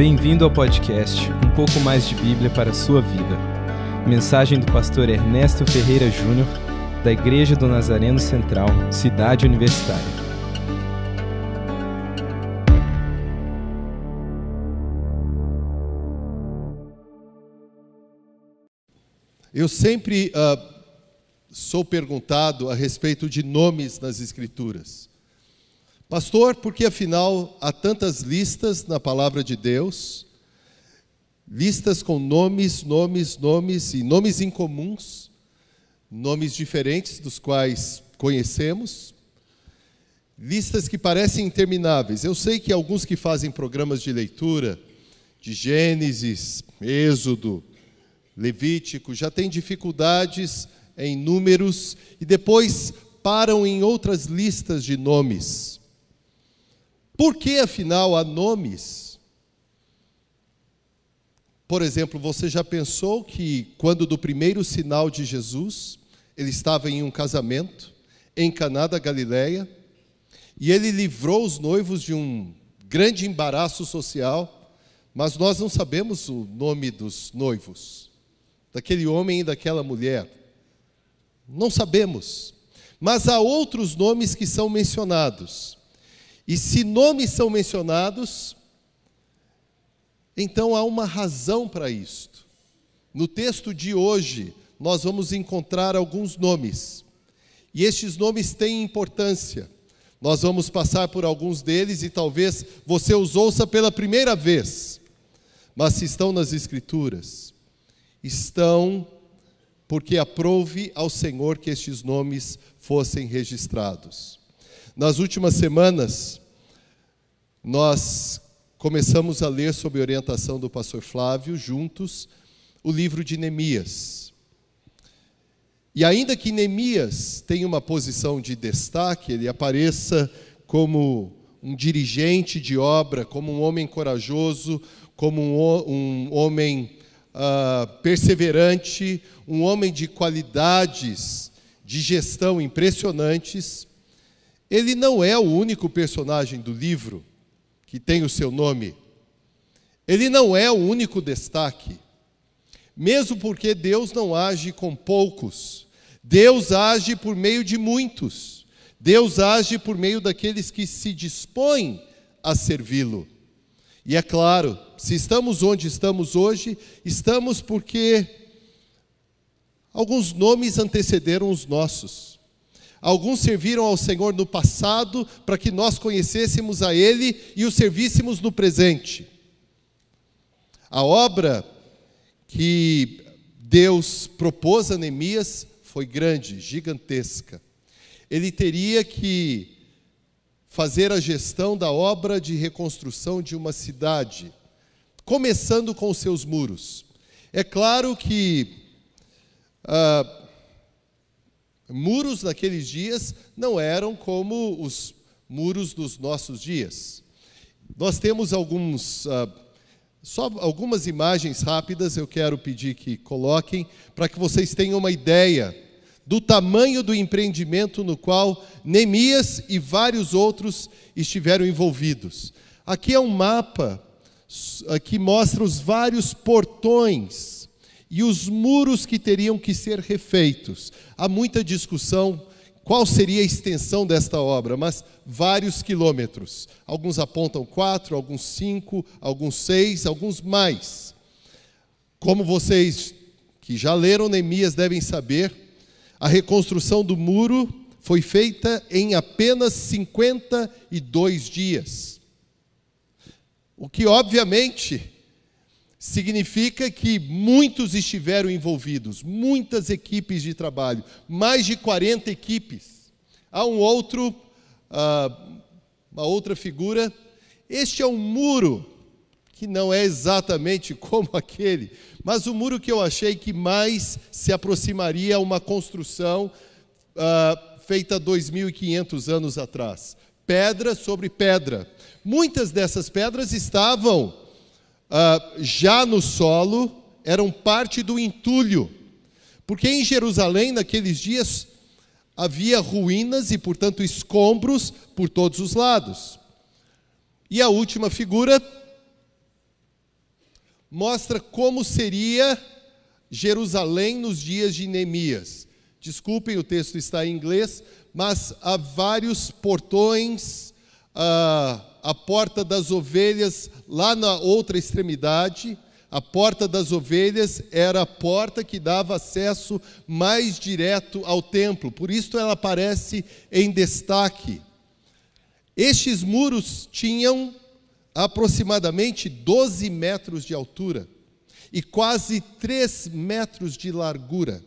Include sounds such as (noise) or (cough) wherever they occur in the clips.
Bem-vindo ao podcast Um pouco mais de Bíblia para a sua vida. Mensagem do pastor Ernesto Ferreira Júnior, da Igreja do Nazareno Central, Cidade Universitária. Eu sempre uh, sou perguntado a respeito de nomes nas Escrituras. Pastor, porque afinal há tantas listas na palavra de Deus, listas com nomes, nomes, nomes e nomes incomuns, nomes diferentes dos quais conhecemos, listas que parecem intermináveis. Eu sei que alguns que fazem programas de leitura de Gênesis, Êxodo, Levítico já têm dificuldades em números e depois param em outras listas de nomes. Por que, afinal, há nomes? Por exemplo, você já pensou que quando do primeiro sinal de Jesus, ele estava em um casamento em Caná da Galileia, e ele livrou os noivos de um grande embaraço social, mas nós não sabemos o nome dos noivos, daquele homem e daquela mulher. Não sabemos. Mas há outros nomes que são mencionados. E se nomes são mencionados, então há uma razão para isto. No texto de hoje, nós vamos encontrar alguns nomes. E estes nomes têm importância. Nós vamos passar por alguns deles e talvez você os ouça pela primeira vez. Mas se estão nas Escrituras, estão porque aprove ao Senhor que estes nomes fossem registrados. Nas últimas semanas, nós começamos a ler, sob orientação do pastor Flávio, juntos, o livro de Neemias. E ainda que Neemias tenha uma posição de destaque, ele apareça como um dirigente de obra, como um homem corajoso, como um, um homem uh, perseverante, um homem de qualidades de gestão impressionantes, ele não é o único personagem do livro que tem o seu nome, ele não é o único destaque. Mesmo porque Deus não age com poucos, Deus age por meio de muitos. Deus age por meio daqueles que se dispõem a servi-lo. E é claro, se estamos onde estamos hoje, estamos porque alguns nomes antecederam os nossos. Alguns serviram ao Senhor no passado para que nós conhecêssemos a Ele e o servíssemos no presente. A obra que Deus propôs a Neemias foi grande, gigantesca. Ele teria que fazer a gestão da obra de reconstrução de uma cidade, começando com seus muros. É claro que. Uh, Muros naqueles dias não eram como os muros dos nossos dias. Nós temos alguns, uh, só algumas imagens rápidas, eu quero pedir que coloquem, para que vocês tenham uma ideia do tamanho do empreendimento no qual Neemias e vários outros estiveram envolvidos. Aqui é um mapa que mostra os vários portões e os muros que teriam que ser refeitos. Há muita discussão qual seria a extensão desta obra, mas vários quilômetros. Alguns apontam quatro, alguns cinco, alguns seis, alguns mais. Como vocês que já leram Neemias devem saber, a reconstrução do muro foi feita em apenas 52 dias. O que, obviamente, significa que muitos estiveram envolvidos, muitas equipes de trabalho, mais de 40 equipes. Há um outro, uh, uma outra figura. Este é um muro que não é exatamente (laughs) como aquele, mas o muro que eu achei que mais se aproximaria a uma construção uh, feita 2.500 anos atrás. Pedra sobre pedra. Muitas dessas pedras estavam uh, já no solo eram parte do entulho, porque em Jerusalém, naqueles dias, havia ruínas e, portanto, escombros por todos os lados. E a última figura mostra como seria Jerusalém nos dias de Neemias. Desculpem, o texto está em inglês, mas há vários portões, a, a porta das ovelhas lá na outra extremidade. A porta das ovelhas era a porta que dava acesso mais direto ao templo, por isso ela aparece em destaque. Estes muros tinham aproximadamente 12 metros de altura e quase 3 metros de largura.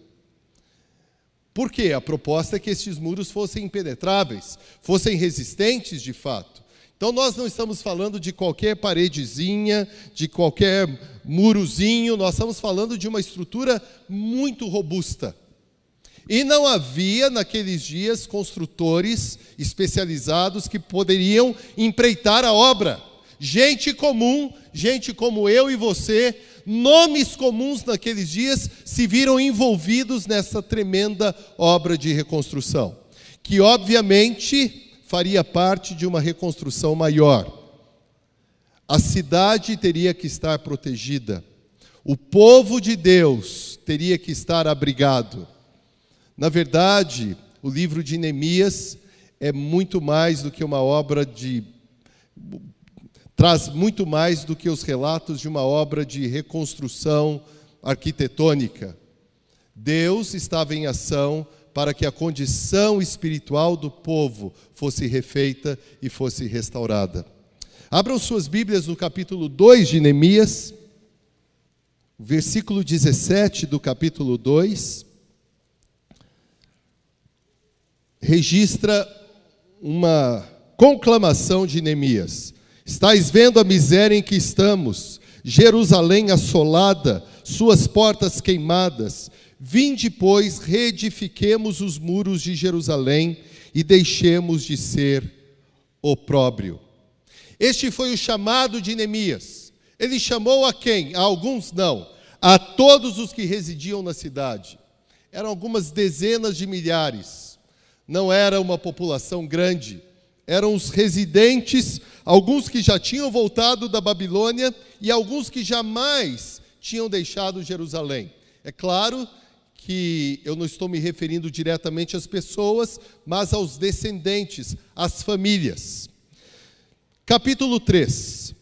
Por quê? A proposta é que estes muros fossem impenetráveis, fossem resistentes de fato. Então nós não estamos falando de qualquer paredezinha, de qualquer murozinho, nós estamos falando de uma estrutura muito robusta. E não havia naqueles dias construtores especializados que poderiam empreitar a obra. Gente comum, gente como eu e você, nomes comuns naqueles dias se viram envolvidos nessa tremenda obra de reconstrução, que obviamente faria parte de uma reconstrução maior. A cidade teria que estar protegida, o povo de Deus teria que estar abrigado. Na verdade, o livro de Neemias é muito mais do que uma obra de traz muito mais do que os relatos de uma obra de reconstrução arquitetônica. Deus estava em ação para que a condição espiritual do povo fosse refeita e fosse restaurada. Abram suas Bíblias no capítulo 2 de Neemias, versículo 17 do capítulo 2. Registra uma conclamação de Neemias. Estais vendo a miséria em que estamos, Jerusalém assolada, suas portas queimadas. Vinde, pois, reedifiquemos os muros de Jerusalém e deixemos de ser opróbrio. Este foi o chamado de Neemias. Ele chamou a quem? A alguns não, a todos os que residiam na cidade. Eram algumas dezenas de milhares. Não era uma população grande eram os residentes, alguns que já tinham voltado da Babilônia e alguns que jamais tinham deixado Jerusalém. É claro que eu não estou me referindo diretamente às pessoas, mas aos descendentes, às famílias. Capítulo 3.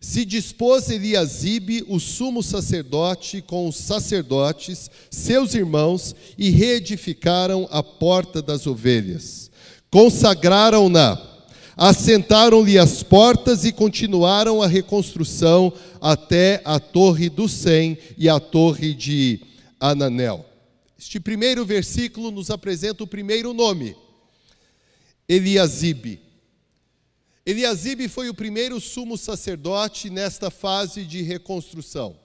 Se dispôs Eliasibe, o sumo sacerdote, com os sacerdotes, seus irmãos, e reedificaram a porta das ovelhas consagraram-na, assentaram-lhe as portas e continuaram a reconstrução até a Torre do Sem e a Torre de Ananel. Este primeiro versículo nos apresenta o primeiro nome, Eliasibe. Eliasibe foi o primeiro sumo sacerdote nesta fase de reconstrução.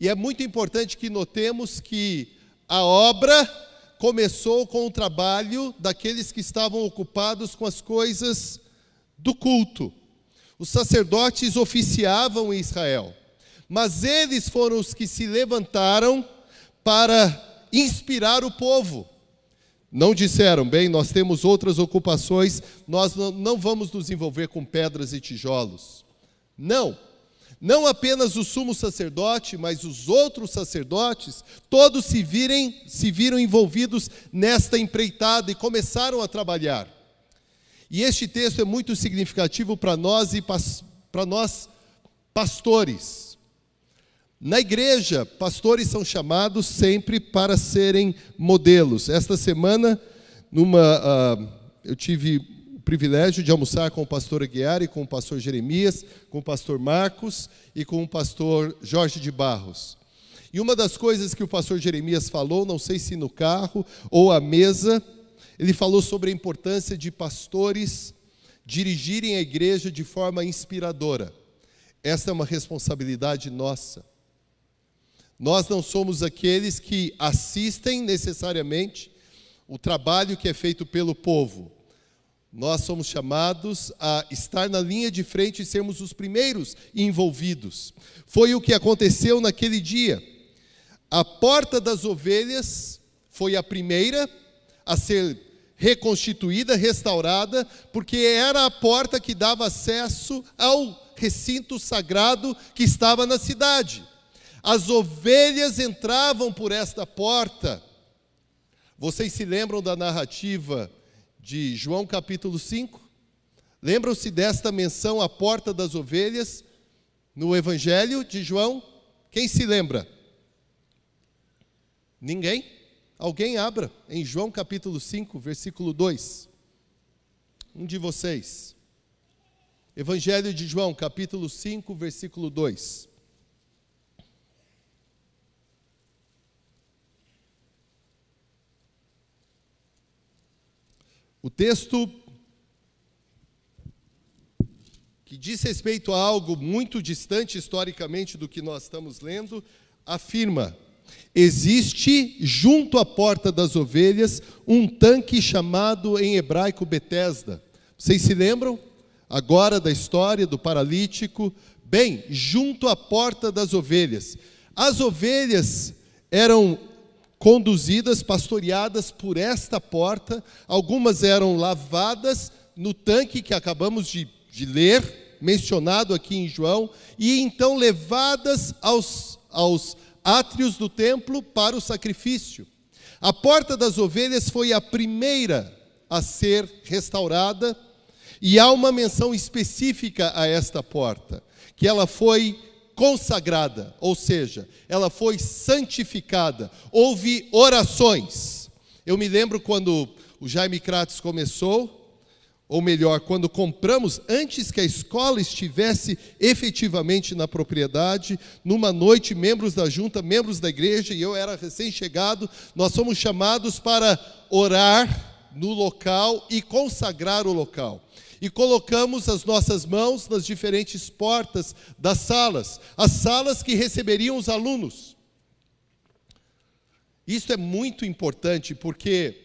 E é muito importante que notemos que a obra começou com o trabalho daqueles que estavam ocupados com as coisas do culto. Os sacerdotes oficiavam em Israel, mas eles foram os que se levantaram para inspirar o povo. Não disseram, bem, nós temos outras ocupações, nós não vamos nos envolver com pedras e tijolos. Não. Não apenas o sumo sacerdote, mas os outros sacerdotes, todos se, virem, se viram envolvidos nesta empreitada e começaram a trabalhar. E este texto é muito significativo para nós e para nós pastores. Na igreja, pastores são chamados sempre para serem modelos. Esta semana, numa, uh, eu tive privilégio de almoçar com o pastor Aguiar e com o pastor Jeremias, com o pastor Marcos e com o pastor Jorge de Barros. E uma das coisas que o pastor Jeremias falou, não sei se no carro ou à mesa, ele falou sobre a importância de pastores dirigirem a igreja de forma inspiradora. Essa é uma responsabilidade nossa. Nós não somos aqueles que assistem necessariamente o trabalho que é feito pelo povo, nós somos chamados a estar na linha de frente e sermos os primeiros envolvidos. Foi o que aconteceu naquele dia. A porta das ovelhas foi a primeira a ser reconstituída, restaurada, porque era a porta que dava acesso ao recinto sagrado que estava na cidade. As ovelhas entravam por esta porta. Vocês se lembram da narrativa de João capítulo 5? Lembram-se desta menção à porta das ovelhas no Evangelho de João? Quem se lembra? Ninguém? Alguém abra em João capítulo 5, versículo 2. Um de vocês. Evangelho de João, capítulo 5, versículo 2. O texto que diz respeito a algo muito distante historicamente do que nós estamos lendo, afirma: existe junto à porta das ovelhas um tanque chamado em hebraico Betesda. Vocês se lembram agora da história do paralítico? Bem, junto à porta das ovelhas. As ovelhas eram conduzidas, pastoreadas por esta porta. Algumas eram lavadas no tanque que acabamos de, de ler, mencionado aqui em João, e então levadas aos, aos átrios do templo para o sacrifício. A porta das ovelhas foi a primeira a ser restaurada, e há uma menção específica a esta porta, que ela foi consagrada, ou seja, ela foi santificada. Houve orações. Eu me lembro quando o Jaime Kratos começou, ou melhor, quando compramos, antes que a escola estivesse efetivamente na propriedade, numa noite, membros da junta, membros da igreja, e eu era recém-chegado, nós fomos chamados para orar no local e consagrar o local e colocamos as nossas mãos nas diferentes portas das salas, as salas que receberiam os alunos. Isso é muito importante porque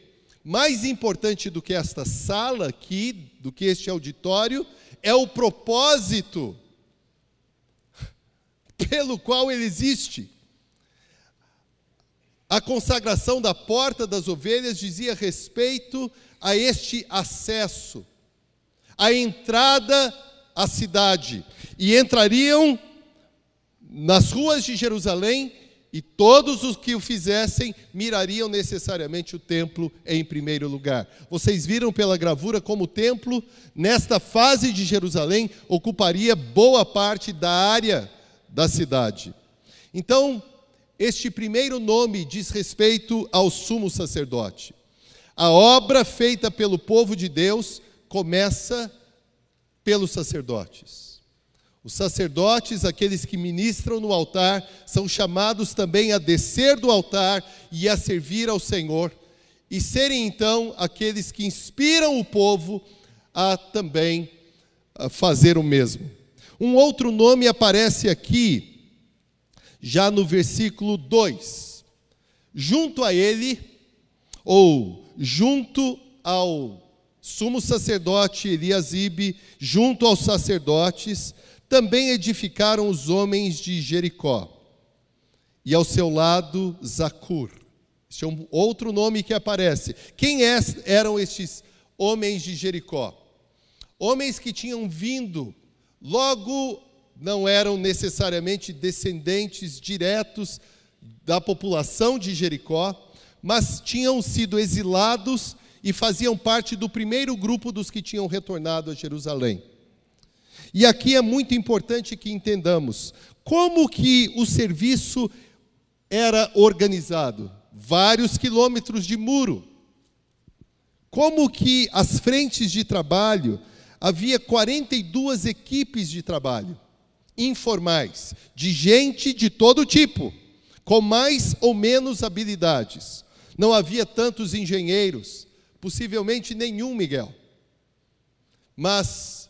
mais importante do que esta sala aqui, do que este auditório, é o propósito (laughs) pelo qual ele existe. A consagração da porta das ovelhas dizia respeito a este acesso a entrada à cidade, e entrariam nas ruas de Jerusalém, e todos os que o fizessem mirariam necessariamente o templo em primeiro lugar. Vocês viram pela gravura como o templo, nesta fase de Jerusalém, ocuparia boa parte da área da cidade. Então, este primeiro nome diz respeito ao sumo sacerdote. A obra feita pelo povo de Deus começa pelos sacerdotes. Os sacerdotes, aqueles que ministram no altar, são chamados também a descer do altar e a servir ao Senhor, e serem então aqueles que inspiram o povo a também fazer o mesmo. Um outro nome aparece aqui, já no versículo 2. Junto a ele, ou junto ao sumo sacerdote Eliasibe, junto aos sacerdotes, também edificaram os homens de Jericó. E ao seu lado, Zacur. Este é um outro nome que aparece. Quem é, eram estes homens de Jericó? Homens que tinham vindo, logo não eram necessariamente descendentes diretos da população de Jericó, mas tinham sido exilados e faziam parte do primeiro grupo dos que tinham retornado a Jerusalém. E aqui é muito importante que entendamos como que o serviço era organizado. Vários quilômetros de muro. Como que as frentes de trabalho, havia 42 equipes de trabalho, informais, de gente de todo tipo, com mais ou menos habilidades. Não havia tantos engenheiros, Possivelmente nenhum, Miguel. Mas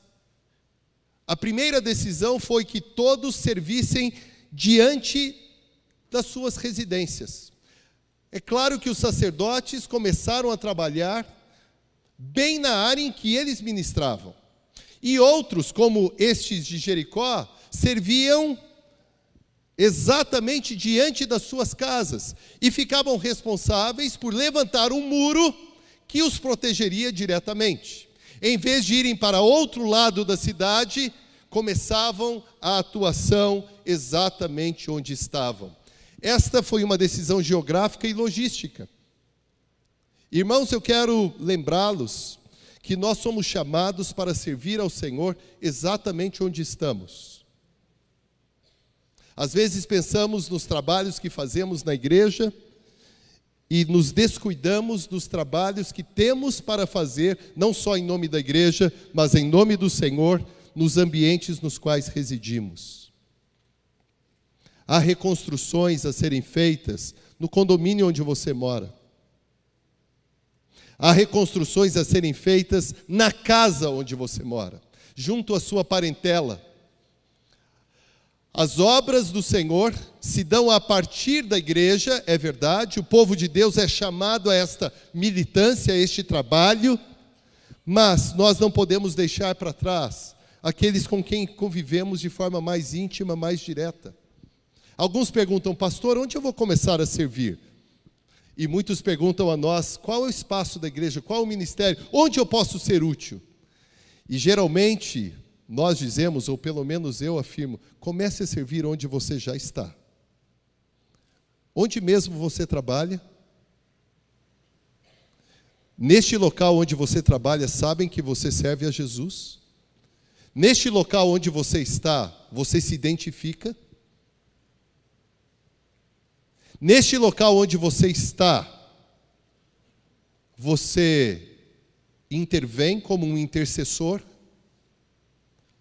a primeira decisão foi que todos servissem diante das suas residências. É claro que os sacerdotes começaram a trabalhar bem na área em que eles ministravam. E outros, como estes de Jericó, serviam exatamente diante das suas casas e ficavam responsáveis por levantar um muro que os protegeria diretamente. Em vez de irem para outro lado da cidade, começavam a atuação exatamente onde estavam. Esta foi uma decisão geográfica e logística. Irmãos, eu quero lembrá-los que nós somos chamados para servir ao Senhor exatamente onde estamos. Às vezes pensamos nos trabalhos que fazemos na igreja e nos descuidamos dos trabalhos que temos para fazer, não só em nome da igreja, mas em nome do Senhor, nos ambientes nos quais residimos. Há reconstruções a serem feitas no condomínio onde você mora. Há reconstruções a serem feitas na casa onde você mora, junto à sua parentela. As obras do Senhor se dão a partir da igreja, é verdade, o povo de Deus é chamado a esta militância, a este trabalho, mas nós não podemos deixar para trás aqueles com quem convivemos de forma mais íntima, mais direta. Alguns perguntam, pastor, onde eu vou começar a servir? E muitos perguntam a nós: qual é o espaço da igreja, qual é o ministério, onde eu posso ser útil? E geralmente nós dizemos, ou pelo menos eu afirmo, comece a servir onde você já está. Onde mesmo você trabalha? Neste local onde você trabalha, sabem que você serve a Jesus? Neste local onde você está, você se identifica? Neste local onde você está, você intervém como um intercessor,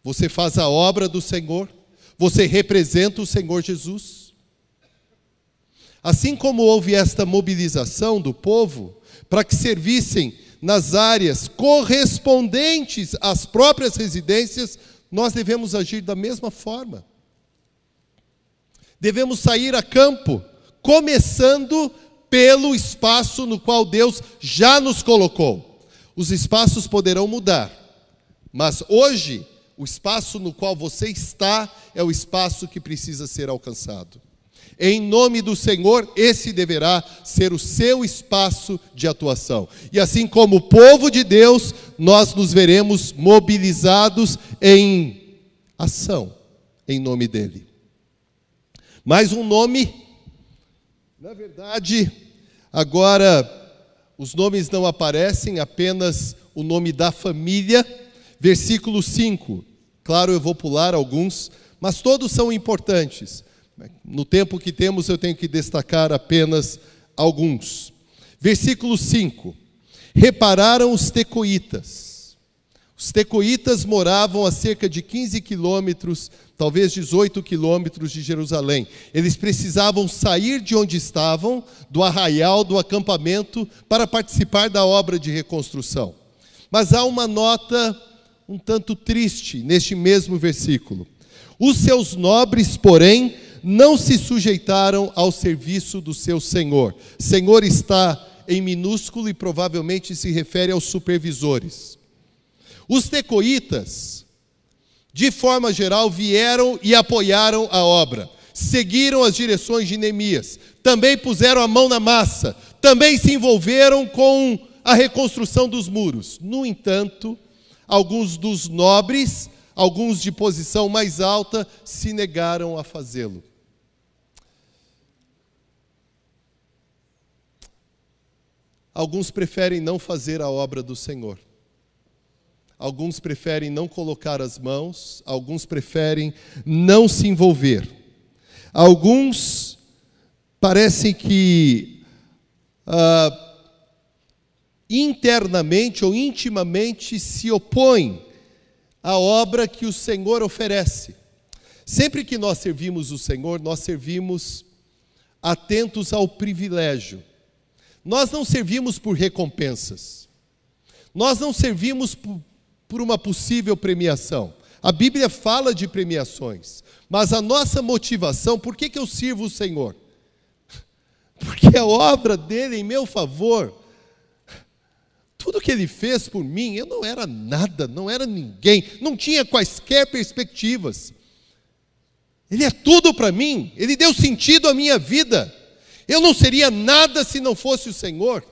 você faz a obra do Senhor, você representa o Senhor Jesus. Assim como houve esta mobilização do povo para que servissem nas áreas correspondentes às próprias residências, nós devemos agir da mesma forma. Devemos sair a campo começando pelo espaço no qual Deus já nos colocou. Os espaços poderão mudar, mas hoje, o espaço no qual você está é o espaço que precisa ser alcançado. Em nome do Senhor, esse deverá ser o seu espaço de atuação. E assim como o povo de Deus, nós nos veremos mobilizados em ação, em nome dEle. Mais um nome na verdade, agora os nomes não aparecem, apenas o nome da família. Versículo 5. Claro, eu vou pular alguns, mas todos são importantes. No tempo que temos, eu tenho que destacar apenas alguns. Versículo 5. Repararam os tecoitas. Os tecoitas moravam a cerca de 15 quilômetros talvez 18 quilômetros de Jerusalém. Eles precisavam sair de onde estavam, do arraial, do acampamento, para participar da obra de reconstrução. Mas há uma nota um tanto triste neste mesmo versículo. Os seus nobres, porém, não se sujeitaram ao serviço do seu senhor. Senhor está em minúsculo e provavelmente se refere aos supervisores. Os tecoitas de forma geral, vieram e apoiaram a obra, seguiram as direções de Neemias, também puseram a mão na massa, também se envolveram com a reconstrução dos muros. No entanto, alguns dos nobres, alguns de posição mais alta, se negaram a fazê-lo. Alguns preferem não fazer a obra do Senhor. Alguns preferem não colocar as mãos, alguns preferem não se envolver. Alguns parecem que ah, internamente ou intimamente se opõem à obra que o Senhor oferece. Sempre que nós servimos o Senhor, nós servimos atentos ao privilégio. Nós não servimos por recompensas. Nós não servimos por, por uma possível premiação. A Bíblia fala de premiações, mas a nossa motivação, por que, que eu sirvo o Senhor? (laughs) Porque a obra dele em meu favor, tudo que ele fez por mim, eu não era nada, não era ninguém, não tinha quaisquer perspectivas. Ele é tudo para mim, ele deu sentido à minha vida. Eu não seria nada se não fosse o Senhor.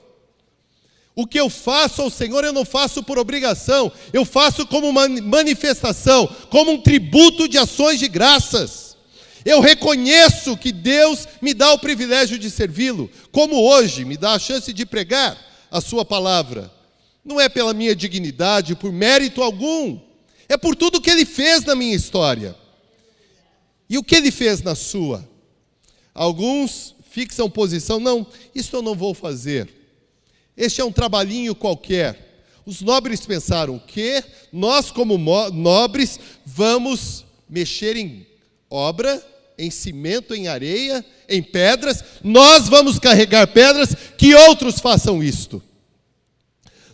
O que eu faço ao Senhor, eu não faço por obrigação, eu faço como uma manifestação, como um tributo de ações de graças. Eu reconheço que Deus me dá o privilégio de servi-lo, como hoje me dá a chance de pregar a Sua palavra. Não é pela minha dignidade, por mérito algum, é por tudo que Ele fez na minha história. E o que Ele fez na sua? Alguns fixam posição, não, isso eu não vou fazer. Este é um trabalhinho qualquer. Os nobres pensaram que nós, como nobres, vamos mexer em obra, em cimento, em areia, em pedras, nós vamos carregar pedras, que outros façam isto.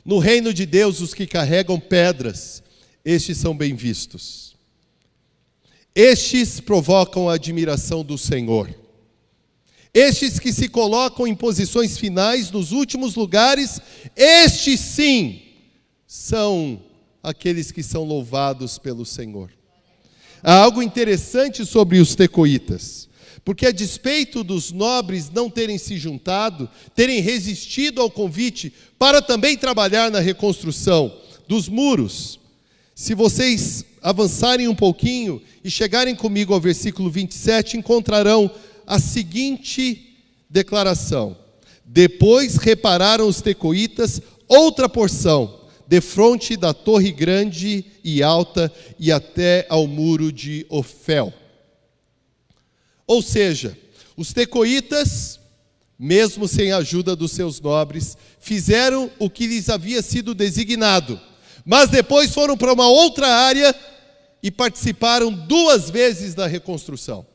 No reino de Deus, os que carregam pedras, estes são bem vistos. Estes provocam a admiração do Senhor. Estes que se colocam em posições finais nos últimos lugares, estes sim são aqueles que são louvados pelo Senhor. Há algo interessante sobre os tecoitas, porque a despeito dos nobres não terem se juntado, terem resistido ao convite para também trabalhar na reconstrução dos muros, se vocês avançarem um pouquinho e chegarem comigo ao versículo 27, encontrarão a seguinte declaração: Depois repararam os tecoitas outra porção, de frente da torre grande e alta e até ao muro de Ofel. Ou seja, os tecoitas, mesmo sem a ajuda dos seus nobres, fizeram o que lhes havia sido designado, mas depois foram para uma outra área e participaram duas vezes da reconstrução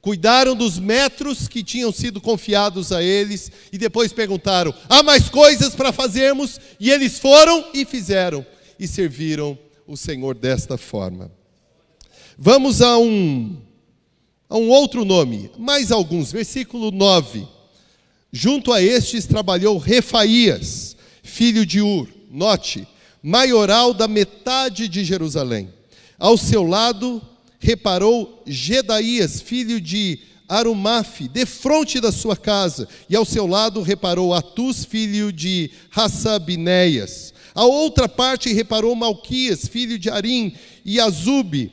cuidaram dos metros que tinham sido confiados a eles e depois perguntaram: há mais coisas para fazermos? E eles foram e fizeram e serviram o Senhor desta forma. Vamos a um, a um outro nome, mais alguns, versículo 9. Junto a estes trabalhou Refaías, filho de Ur, note, maioral da metade de Jerusalém. Ao seu lado reparou Gedaías, filho de Arumafe, defronte da sua casa, e ao seu lado reparou Atus, filho de Hassabinéias. A outra parte reparou Malquias, filho de Arim, e Azube,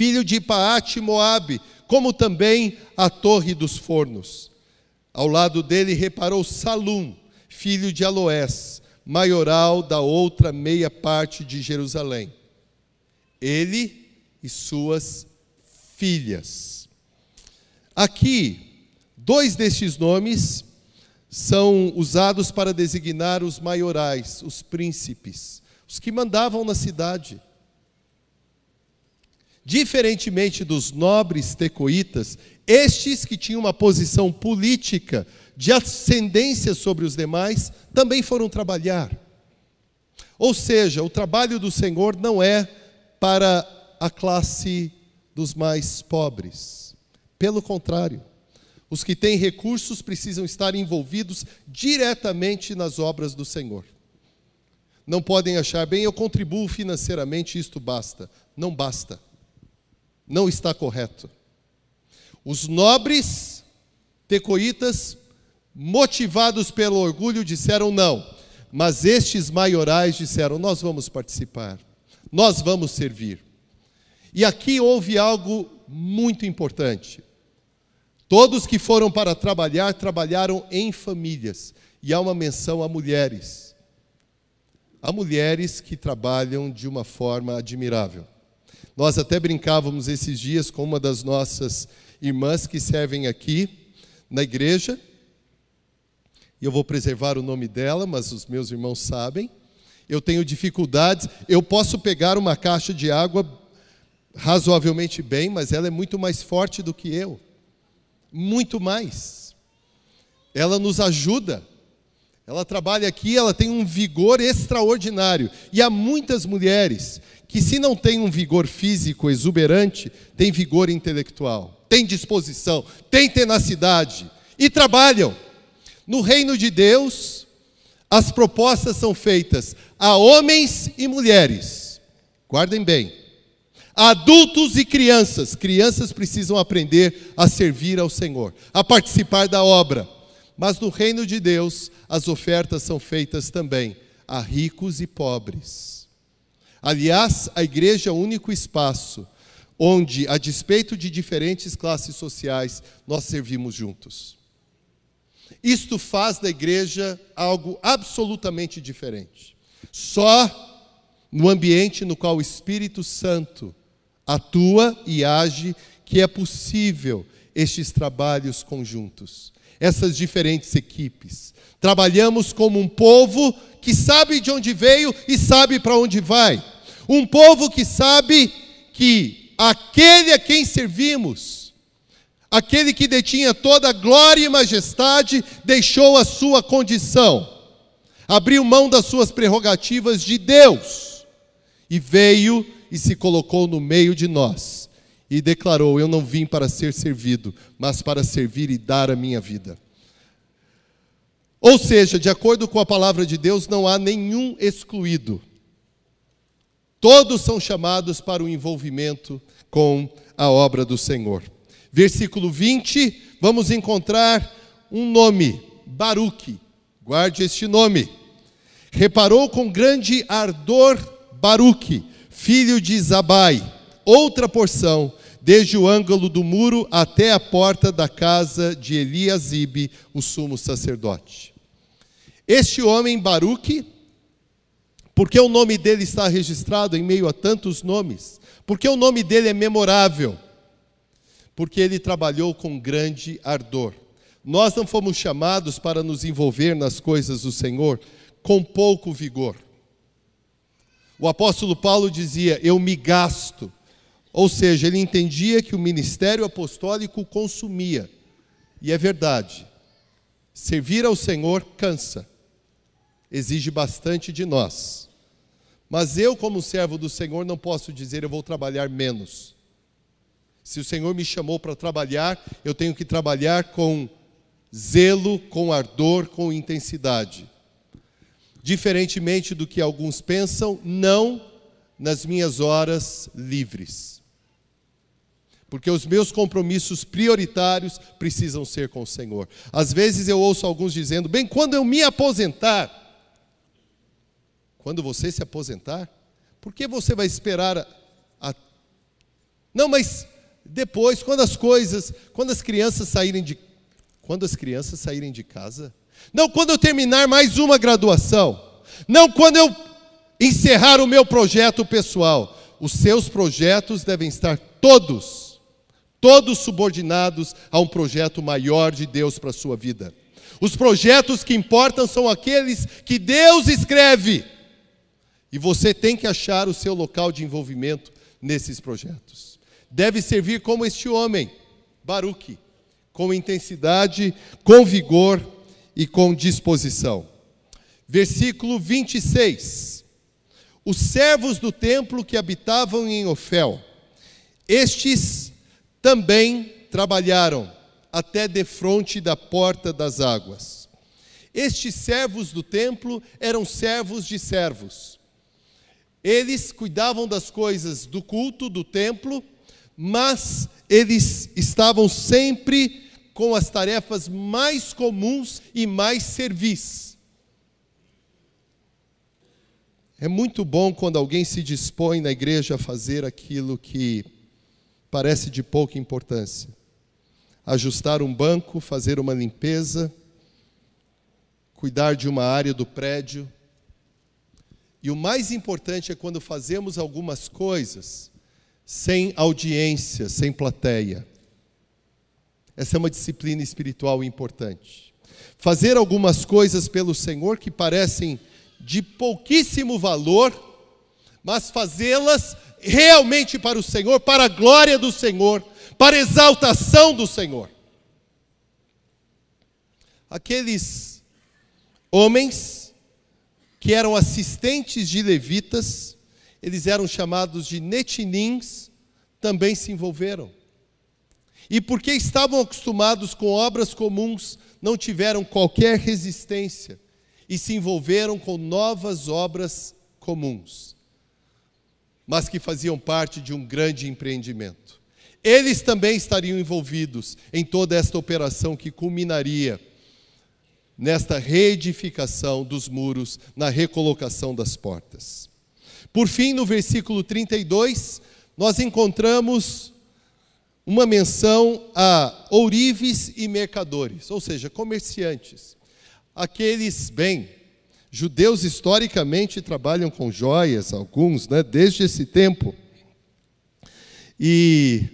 filho de Paate Moabe, como também a torre dos fornos. Ao lado dele reparou Salum, filho de Aloés, maioral da outra meia parte de Jerusalém. Ele e suas filhas. Aqui, dois destes nomes são usados para designar os maiorais, os príncipes, os que mandavam na cidade. Diferentemente dos nobres tecoitas, estes que tinham uma posição política de ascendência sobre os demais também foram trabalhar. Ou seja, o trabalho do Senhor não é para a classe dos mais pobres. Pelo contrário, os que têm recursos precisam estar envolvidos diretamente nas obras do Senhor. Não podem achar, bem, eu contribuo financeiramente, isto basta. Não basta. Não está correto. Os nobres tecoitas, motivados pelo orgulho, disseram não. Mas estes maiorais disseram: Nós vamos participar, nós vamos servir. E aqui houve algo muito importante. Todos que foram para trabalhar, trabalharam em famílias. E há uma menção a mulheres. Há mulheres que trabalham de uma forma admirável. Nós até brincávamos esses dias com uma das nossas irmãs que servem aqui na igreja. E eu vou preservar o nome dela, mas os meus irmãos sabem. Eu tenho dificuldades. Eu posso pegar uma caixa de água razoavelmente bem, mas ela é muito mais forte do que eu. Muito mais. Ela nos ajuda. Ela trabalha aqui, ela tem um vigor extraordinário. E há muitas mulheres que, se não têm um vigor físico exuberante, têm vigor intelectual, têm disposição, têm tenacidade e trabalham. No reino de Deus, as propostas são feitas a homens e mulheres. Guardem bem Adultos e crianças. Crianças precisam aprender a servir ao Senhor, a participar da obra. Mas no reino de Deus, as ofertas são feitas também a ricos e pobres. Aliás, a igreja é o único espaço onde, a despeito de diferentes classes sociais, nós servimos juntos. Isto faz da igreja algo absolutamente diferente. Só no ambiente no qual o Espírito Santo atua e age que é possível estes trabalhos conjuntos, essas diferentes equipes. Trabalhamos como um povo que sabe de onde veio e sabe para onde vai. Um povo que sabe que aquele a quem servimos, aquele que detinha toda a glória e majestade, deixou a sua condição, abriu mão das suas prerrogativas de Deus e veio e se colocou no meio de nós e declarou: Eu não vim para ser servido, mas para servir e dar a minha vida. Ou seja, de acordo com a palavra de Deus, não há nenhum excluído. Todos são chamados para o envolvimento com a obra do Senhor. Versículo 20, vamos encontrar um nome, Baruque. Guarde este nome. Reparou com grande ardor Baruque, filho de Zabai, outra porção, desde o ângulo do muro até a porta da casa de Eliasibe, o sumo sacerdote. Este homem, Baruque, porque o nome dele está registrado em meio a tantos nomes, porque o nome dele é memorável, porque ele trabalhou com grande ardor. Nós não fomos chamados para nos envolver nas coisas do Senhor com pouco vigor. O apóstolo Paulo dizia: Eu me gasto ou seja, ele entendia que o ministério apostólico consumia. E é verdade. Servir ao Senhor cansa, exige bastante de nós. Mas eu, como servo do Senhor, não posso dizer eu vou trabalhar menos. Se o Senhor me chamou para trabalhar, eu tenho que trabalhar com zelo, com ardor, com intensidade. Diferentemente do que alguns pensam, não nas minhas horas livres porque os meus compromissos prioritários precisam ser com o Senhor. Às vezes eu ouço alguns dizendo: bem, quando eu me aposentar, quando você se aposentar, por que você vai esperar a, a... Não, mas depois, quando as coisas, quando as crianças saírem de quando as crianças saírem de casa, não quando eu terminar mais uma graduação, não quando eu encerrar o meu projeto pessoal. Os seus projetos devem estar todos todos subordinados a um projeto maior de Deus para a sua vida. Os projetos que importam são aqueles que Deus escreve. E você tem que achar o seu local de envolvimento nesses projetos. Deve servir como este homem, Baruque, com intensidade, com vigor e com disposição. Versículo 26. Os servos do templo que habitavam em Ofel, estes também trabalharam até defronte da porta das águas. Estes servos do templo eram servos de servos. Eles cuidavam das coisas do culto do templo, mas eles estavam sempre com as tarefas mais comuns e mais servis. É muito bom quando alguém se dispõe na igreja a fazer aquilo que parece de pouca importância. Ajustar um banco, fazer uma limpeza, cuidar de uma área do prédio. E o mais importante é quando fazemos algumas coisas sem audiência, sem plateia. Essa é uma disciplina espiritual importante. Fazer algumas coisas pelo Senhor que parecem de pouquíssimo valor, mas fazê-las realmente para o Senhor, para a glória do Senhor, para a exaltação do Senhor. Aqueles homens que eram assistentes de levitas, eles eram chamados de netinins, também se envolveram. E porque estavam acostumados com obras comuns, não tiveram qualquer resistência e se envolveram com novas obras comuns mas que faziam parte de um grande empreendimento. Eles também estariam envolvidos em toda esta operação que culminaria nesta reedificação dos muros, na recolocação das portas. Por fim, no versículo 32, nós encontramos uma menção a ourives e mercadores, ou seja, comerciantes. Aqueles, bem, judeus historicamente trabalham com joias, alguns, né, desde esse tempo. E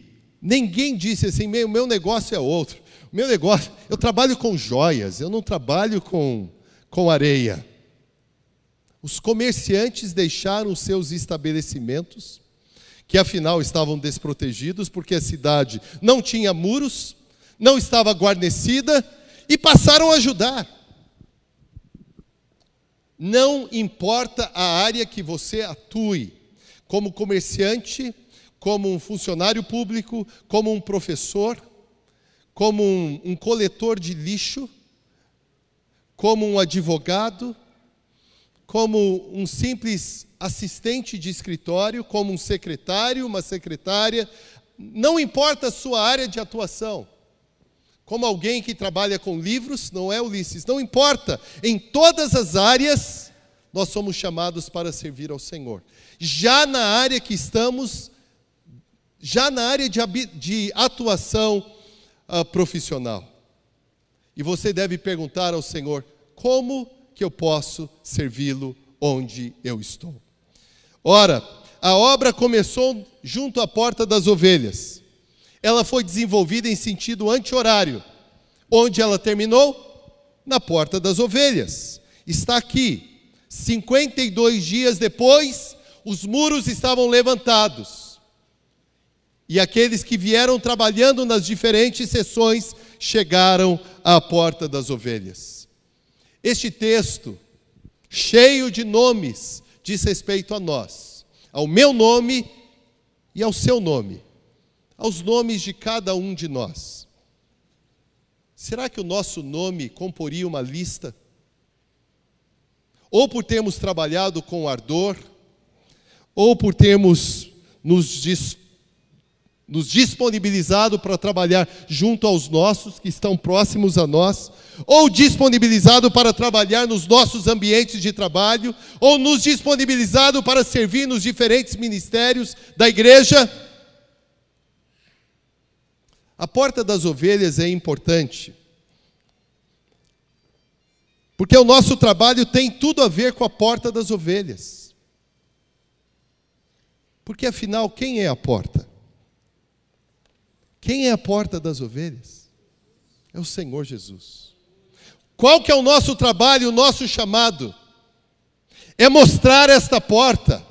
ninguém disse assim: meu, meu negócio é outro. Meu negócio, eu trabalho com joias, eu não trabalho com, com areia. Os comerciantes deixaram seus estabelecimentos, que afinal estavam desprotegidos, porque a cidade não tinha muros, não estava guarnecida, e passaram a ajudar. Não importa a área que você atue, como comerciante, como um funcionário público, como um professor, como um, um coletor de lixo, como um advogado, como um simples assistente de escritório, como um secretário, uma secretária, não importa a sua área de atuação. Como alguém que trabalha com livros, não é Ulisses, não importa, em todas as áreas nós somos chamados para servir ao Senhor. Já na área que estamos, já na área de, de atuação uh, profissional. E você deve perguntar ao Senhor: como que eu posso servi-lo onde eu estou? Ora, a obra começou junto à porta das ovelhas. Ela foi desenvolvida em sentido anti-horário. Onde ela terminou? Na porta das ovelhas. Está aqui. 52 dias depois, os muros estavam levantados e aqueles que vieram trabalhando nas diferentes sessões chegaram à porta das ovelhas. Este texto, cheio de nomes, diz respeito a nós, ao meu nome e ao seu nome, aos nomes de cada um de nós. Será que o nosso nome comporia uma lista? Ou por termos trabalhado com ardor, ou por termos nos disposto nos disponibilizado para trabalhar junto aos nossos que estão próximos a nós, ou disponibilizado para trabalhar nos nossos ambientes de trabalho, ou nos disponibilizado para servir nos diferentes ministérios da igreja. A porta das ovelhas é importante, porque o nosso trabalho tem tudo a ver com a porta das ovelhas. Porque afinal, quem é a porta? Quem é a porta das ovelhas? É o Senhor Jesus. Qual que é o nosso trabalho, o nosso chamado? É mostrar esta porta,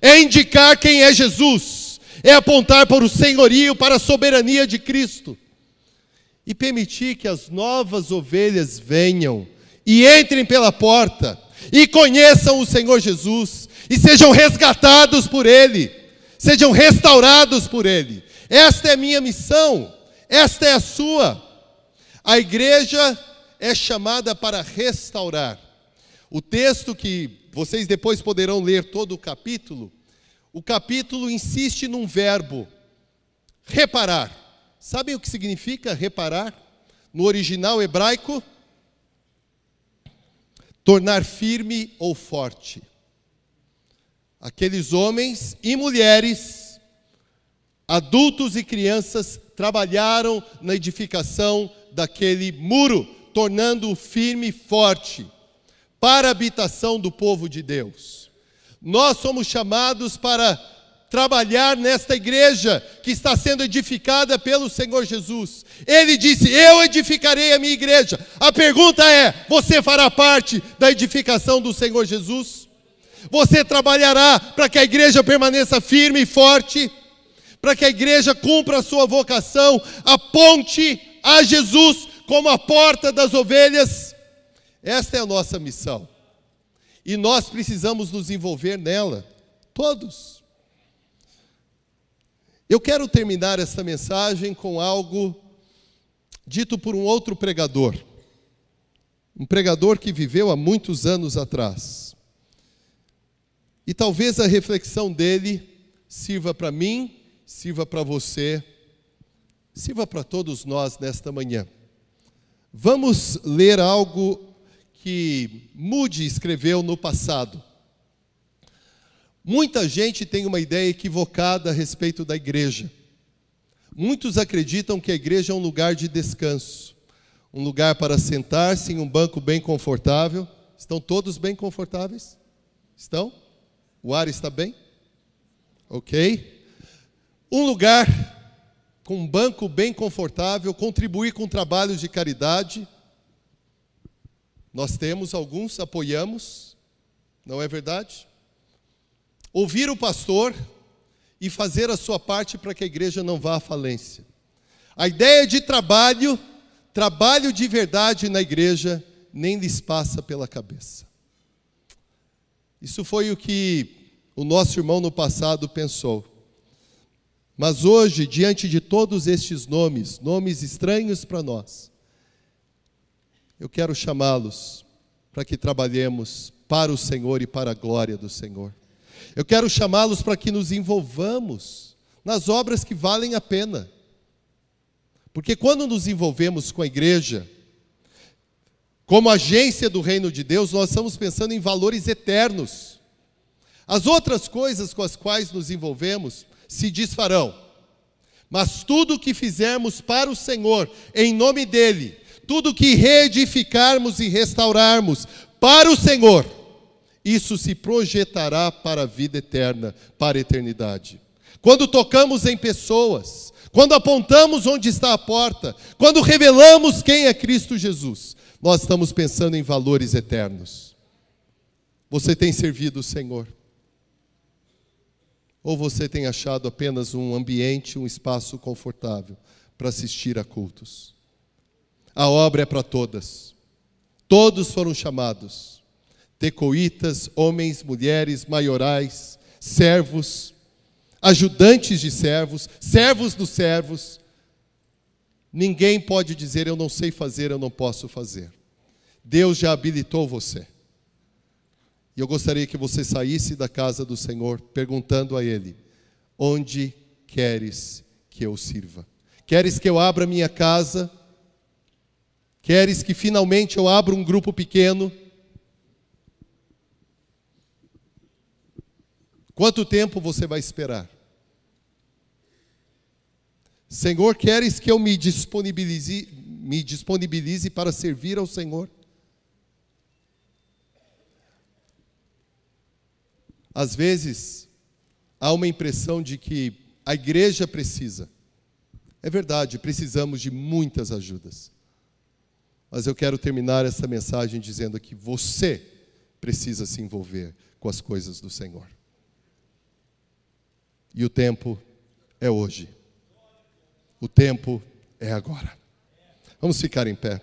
é indicar quem é Jesus, é apontar para o senhorio, para a soberania de Cristo e permitir que as novas ovelhas venham e entrem pela porta e conheçam o Senhor Jesus e sejam resgatados por Ele, sejam restaurados por Ele. Esta é a minha missão, esta é a sua. A igreja é chamada para restaurar. O texto que vocês depois poderão ler todo o capítulo, o capítulo insiste num verbo, reparar. Sabem o que significa reparar? No original hebraico, tornar firme ou forte. Aqueles homens e mulheres Adultos e crianças trabalharam na edificação daquele muro, tornando-o firme e forte para a habitação do povo de Deus. Nós somos chamados para trabalhar nesta igreja que está sendo edificada pelo Senhor Jesus. Ele disse: Eu edificarei a minha igreja. A pergunta é: você fará parte da edificação do Senhor Jesus? Você trabalhará para que a igreja permaneça firme e forte? para que a igreja cumpra a sua vocação, aponte a Jesus como a porta das ovelhas. Esta é a nossa missão. E nós precisamos nos envolver nela, todos. Eu quero terminar esta mensagem com algo dito por um outro pregador. Um pregador que viveu há muitos anos atrás. E talvez a reflexão dele sirva para mim sirva para você, sirva para todos nós nesta manhã. Vamos ler algo que Moody escreveu no passado. Muita gente tem uma ideia equivocada a respeito da igreja. Muitos acreditam que a igreja é um lugar de descanso, um lugar para sentar-se em um banco bem confortável. Estão todos bem confortáveis? Estão? O ar está bem? Ok? Um lugar com um banco bem confortável, contribuir com trabalhos de caridade. Nós temos alguns, apoiamos, não é verdade? ouvir o pastor e fazer a sua parte para que a igreja não vá à falência. A ideia de trabalho, trabalho de verdade na igreja, nem lhes passa pela cabeça. Isso foi o que o nosso irmão no passado pensou. Mas hoje, diante de todos estes nomes, nomes estranhos para nós, eu quero chamá-los para que trabalhemos para o Senhor e para a glória do Senhor. Eu quero chamá-los para que nos envolvamos nas obras que valem a pena. Porque quando nos envolvemos com a igreja, como agência do reino de Deus, nós estamos pensando em valores eternos. As outras coisas com as quais nos envolvemos se desfarão. Mas tudo que fizermos para o Senhor, em nome dEle, tudo que reedificarmos e restaurarmos para o Senhor, isso se projetará para a vida eterna, para a eternidade. Quando tocamos em pessoas, quando apontamos onde está a porta, quando revelamos quem é Cristo Jesus, nós estamos pensando em valores eternos. Você tem servido o Senhor? Ou você tem achado apenas um ambiente, um espaço confortável para assistir a cultos? A obra é para todas. Todos foram chamados tecoitas, homens, mulheres, maiorais, servos, ajudantes de servos, servos dos servos. Ninguém pode dizer eu não sei fazer, eu não posso fazer. Deus já habilitou você. E eu gostaria que você saísse da casa do Senhor perguntando a Ele: onde queres que eu sirva? Queres que eu abra minha casa? Queres que finalmente eu abra um grupo pequeno? Quanto tempo você vai esperar? Senhor, queres que eu me disponibilize, me disponibilize para servir ao Senhor? Às vezes, há uma impressão de que a igreja precisa. É verdade, precisamos de muitas ajudas. Mas eu quero terminar essa mensagem dizendo que você precisa se envolver com as coisas do Senhor. E o tempo é hoje. O tempo é agora. Vamos ficar em pé.